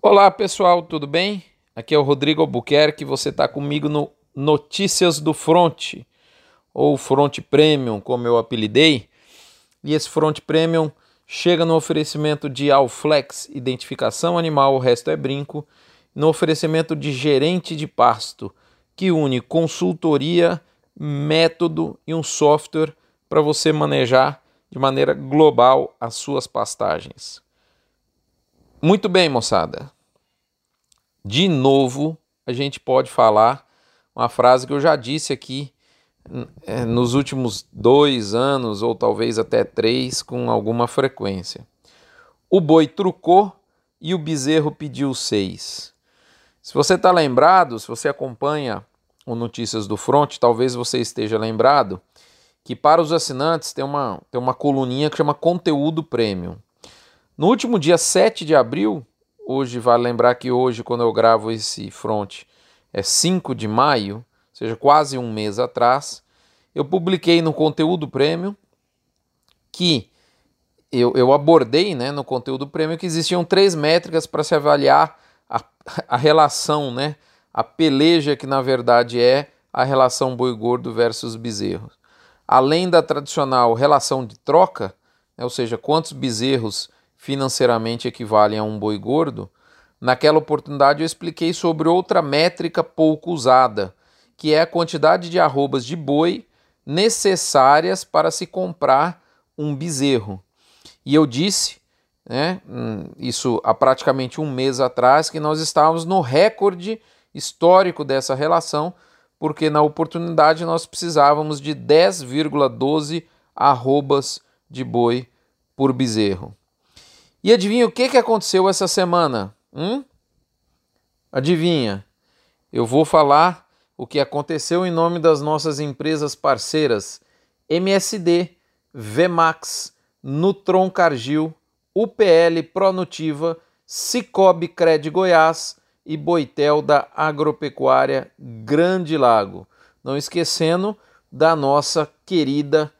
Olá pessoal, tudo bem? Aqui é o Rodrigo Albuquerque, você está comigo no Notícias do Front, ou Front Premium, como eu apelidei. E esse Front Premium chega no oferecimento de Alflex, identificação animal, o resto é brinco, no oferecimento de gerente de pasto, que une consultoria, método e um software para você manejar de maneira global as suas pastagens. Muito bem, moçada. De novo, a gente pode falar uma frase que eu já disse aqui é, nos últimos dois anos, ou talvez até três, com alguma frequência. O boi trucou e o bezerro pediu seis. Se você está lembrado, se você acompanha o Notícias do Front, talvez você esteja lembrado que para os assinantes tem uma, tem uma coluninha que chama Conteúdo Premium. No último dia 7 de abril, hoje vale lembrar que hoje, quando eu gravo esse front, é 5 de maio, ou seja, quase um mês atrás, eu publiquei no conteúdo premium que eu, eu abordei né, no conteúdo premium que existiam três métricas para se avaliar a, a relação, né, a peleja que na verdade é a relação boi gordo versus bezerros. Além da tradicional relação de troca, né, ou seja, quantos bezerros financeiramente equivalem a um boi gordo, naquela oportunidade eu expliquei sobre outra métrica pouco usada, que é a quantidade de arrobas de boi necessárias para se comprar um bezerro. E eu disse, né, hum, isso há praticamente um mês atrás, que nós estávamos no recorde histórico dessa relação, porque na oportunidade nós precisávamos de 10,12 arrobas de boi por bezerro. E adivinha o que, que aconteceu essa semana? Hum? Adivinha? Eu vou falar o que aconteceu em nome das nossas empresas parceiras MSD, Vmax, Nutron Cargill, UPL Pronutiva, Cicobi Cred Goiás e Boitel da Agropecuária Grande Lago. Não esquecendo da nossa querida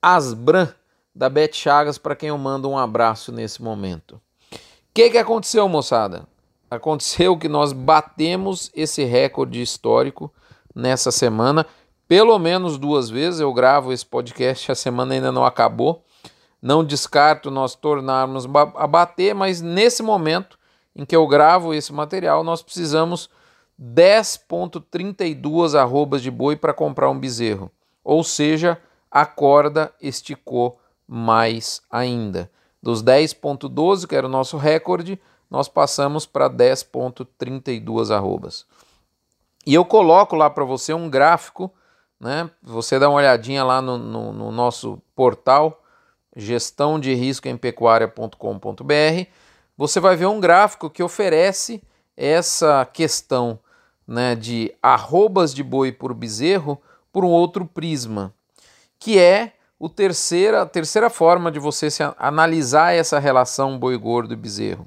Asbran da Beth Chagas, para quem eu mando um abraço nesse momento. O que, que aconteceu, moçada? Aconteceu que nós batemos esse recorde histórico nessa semana, pelo menos duas vezes. Eu gravo esse podcast, a semana ainda não acabou. Não descarto nós tornarmos a bater, mas nesse momento em que eu gravo esse material, nós precisamos 10,32 arrobas de boi para comprar um bezerro. Ou seja, a corda esticou mais ainda. Dos 10.12, que era o nosso recorde, nós passamos para 10.32 arrobas. E eu coloco lá para você um gráfico, né? Você dá uma olhadinha lá no, no, no nosso portal gestão de risco em pecuária.com.br, você vai ver um gráfico que oferece essa questão né, de arrobas de boi por bezerro por um outro prisma, que é o terceira, a terceira forma de você se analisar essa relação boi gordo e bezerro,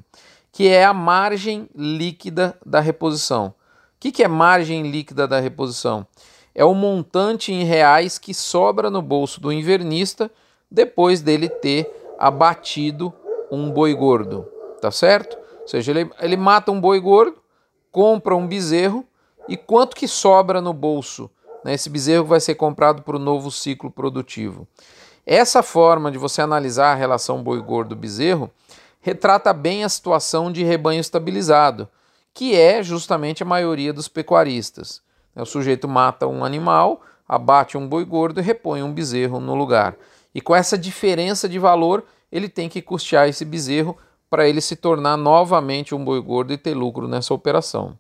que é a margem líquida da reposição. O que, que é margem líquida da reposição? É o montante em reais que sobra no bolso do invernista depois dele ter abatido um boi gordo, tá certo? Ou seja, ele, ele mata um boi gordo, compra um bezerro e quanto que sobra no bolso né? Esse bezerro vai ser comprado para o novo ciclo produtivo. Essa forma de você analisar a relação boi gordo-bezerro retrata bem a situação de rebanho estabilizado, que é justamente a maioria dos pecuaristas. O sujeito mata um animal, abate um boi gordo e repõe um bezerro no lugar. E com essa diferença de valor, ele tem que custear esse bezerro para ele se tornar novamente um boi gordo e ter lucro nessa operação.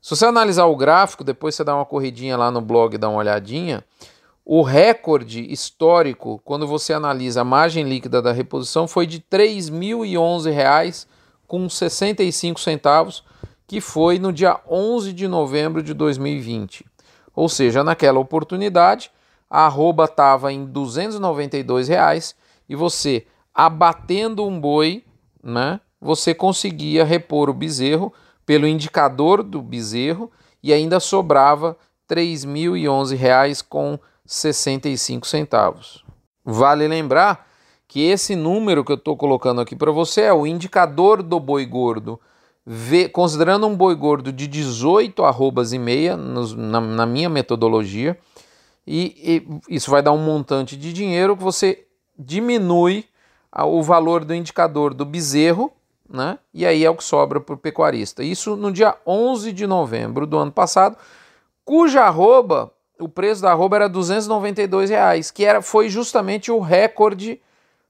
Se você analisar o gráfico, depois você dá uma corridinha lá no blog e dá uma olhadinha, o recorde histórico, quando você analisa a margem líquida da reposição, foi de R$ 3.011,65 centavos, que foi no dia 11 de novembro de 2020. Ou seja, naquela oportunidade, a arroba estava em 292 reais, e você, abatendo um boi, né, você conseguia repor o bezerro pelo indicador do bezerro e ainda sobrava R$ 3.011 com 65 centavos. Vale lembrar que esse número que eu estou colocando aqui para você é o indicador do boi gordo considerando um boi gordo de 18 arrobas e meia, na, na, minha metodologia, e, e, isso vai dar um montante de dinheiro que você diminui o valor do indicador do bezerro, né? E aí é o que sobra para o pecuarista. Isso no dia 11 de novembro do ano passado, cuja arroba, o preço da arroba era 292 reais, que era, foi justamente o recorde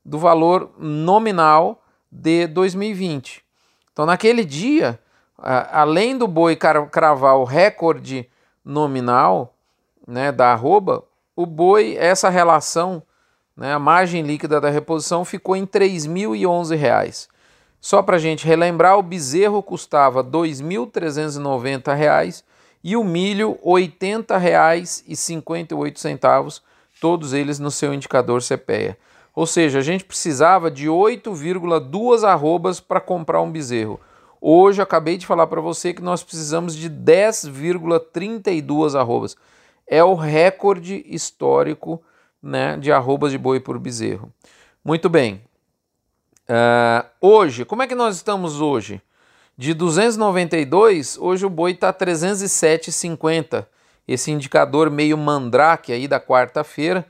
do valor nominal de 2020. Então, naquele dia, além do boi cravar o recorde nominal né, da arroba, o boi, essa relação, né, a margem líquida da reposição ficou em R$ 3.011. Só para a gente relembrar, o bezerro custava R$ 2.390 e o milho R$ 80,58, todos eles no seu indicador CPEA. Ou seja, a gente precisava de 8,2 arrobas para comprar um bezerro. Hoje acabei de falar para você que nós precisamos de 10,32 arrobas. É o recorde histórico né, de arrobas de boi por bezerro. Muito bem. Uh, hoje, como é que nós estamos hoje? De 292, hoje o boi está 307,50. Esse indicador meio mandrake aí da quarta-feira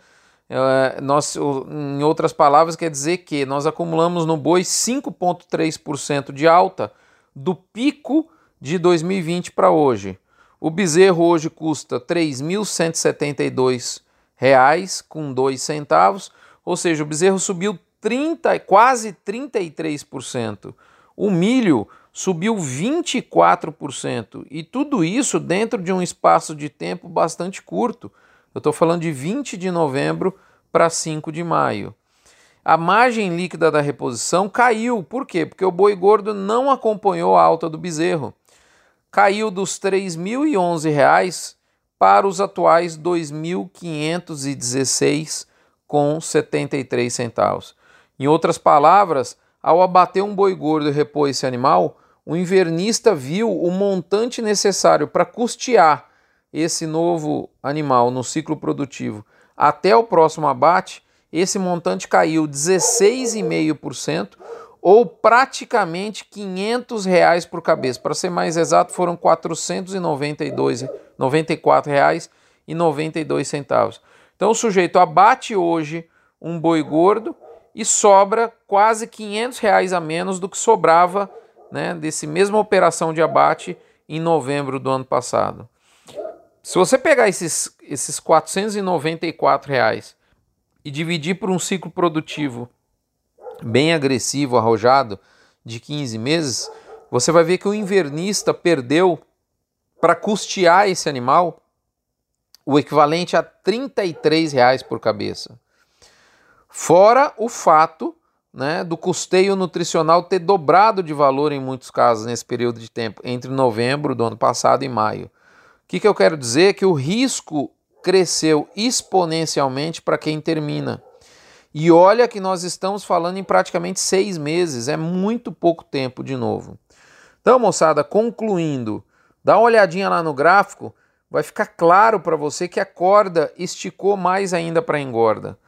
é, nós, em outras palavras, quer dizer que nós acumulamos no boi 5,3% de alta do pico de 2020 para hoje. O bezerro hoje custa R$ 3.172 com dois centavos, ou seja, o bezerro subiu 30, quase 33%. O milho subiu 24% e tudo isso dentro de um espaço de tempo bastante curto. Eu estou falando de 20 de novembro para 5 de maio. A margem líquida da reposição caiu. Por quê? Porque o boi gordo não acompanhou a alta do bezerro. Caiu dos R$ 3.011 para os atuais R$ 2.516,73 centavos. Em outras palavras, ao abater um boi gordo e repor esse animal, o invernista viu o montante necessário para custear esse novo animal no ciclo produtivo até o próximo abate, esse montante caiu 16,5% ou praticamente 500 reais por cabeça. Para ser mais exato, foram 492, reais e 92 centavos. Então o sujeito abate hoje um boi gordo e sobra quase 500 reais a menos do que sobrava né, desse mesma operação de abate em novembro do ano passado. Se você pegar esses, esses 494 reais e dividir por um ciclo produtivo bem agressivo, arrojado, de 15 meses, você vai ver que o invernista perdeu para custear esse animal o equivalente a 33 reais por cabeça. Fora o fato né, do custeio nutricional ter dobrado de valor em muitos casos nesse período de tempo, entre novembro do ano passado e maio que, que eu quero dizer? Que o risco cresceu exponencialmente para quem termina. E olha que nós estamos falando em praticamente seis meses, é muito pouco tempo de novo. Então, moçada, concluindo, dá uma olhadinha lá no gráfico, vai ficar claro para você que a corda esticou mais ainda para engorda.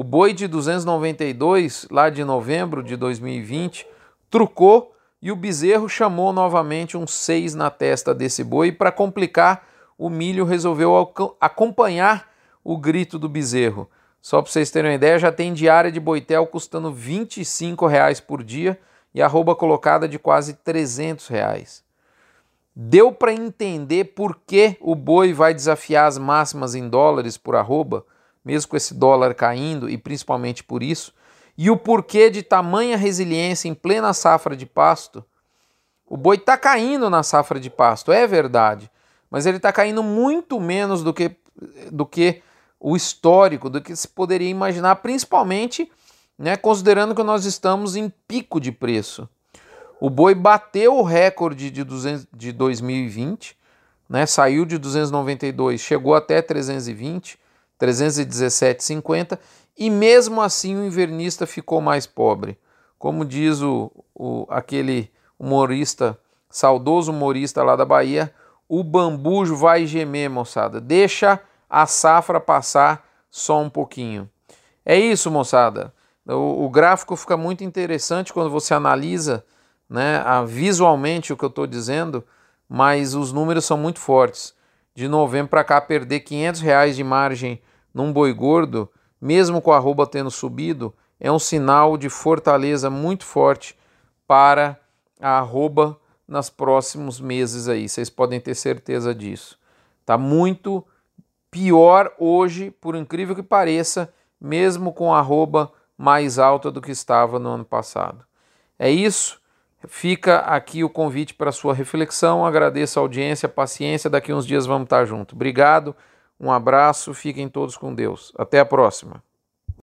O boi de 292, lá de novembro de 2020, trucou e o bezerro chamou novamente um 6 na testa desse boi para complicar o milho resolveu acompanhar o grito do bezerro. Só para vocês terem uma ideia, já tem diária de boitel custando 25 reais por dia e arroba colocada de quase 300 reais. Deu para entender por que o boi vai desafiar as máximas em dólares por arroba, mesmo com esse dólar caindo e principalmente por isso, e o porquê de tamanha resiliência em plena safra de pasto. O boi está caindo na safra de pasto, é verdade, mas ele está caindo muito menos do que, do que o histórico, do que se poderia imaginar, principalmente né, considerando que nós estamos em pico de preço. O boi bateu o recorde de, 200, de 2020, né, saiu de 292, chegou até 320, 317,50 e mesmo assim o invernista ficou mais pobre. Como diz o, o, aquele humorista, saudoso humorista lá da Bahia, o bambujo vai gemer, moçada. Deixa a safra passar só um pouquinho. É isso, moçada. O, o gráfico fica muito interessante quando você analisa né? Ah, visualmente o que eu estou dizendo, mas os números são muito fortes. De novembro para cá, perder 500 reais de margem num boi gordo, mesmo com a arroba tendo subido, é um sinal de fortaleza muito forte para a arroba nos próximos meses aí. Vocês podem ter certeza disso. Tá muito pior hoje, por incrível que pareça, mesmo com a arroba mais alta do que estava no ano passado. É isso. Fica aqui o convite para sua reflexão. Agradeço a audiência, a paciência. Daqui uns dias vamos estar juntos. Obrigado, um abraço, fiquem todos com Deus. Até a próxima.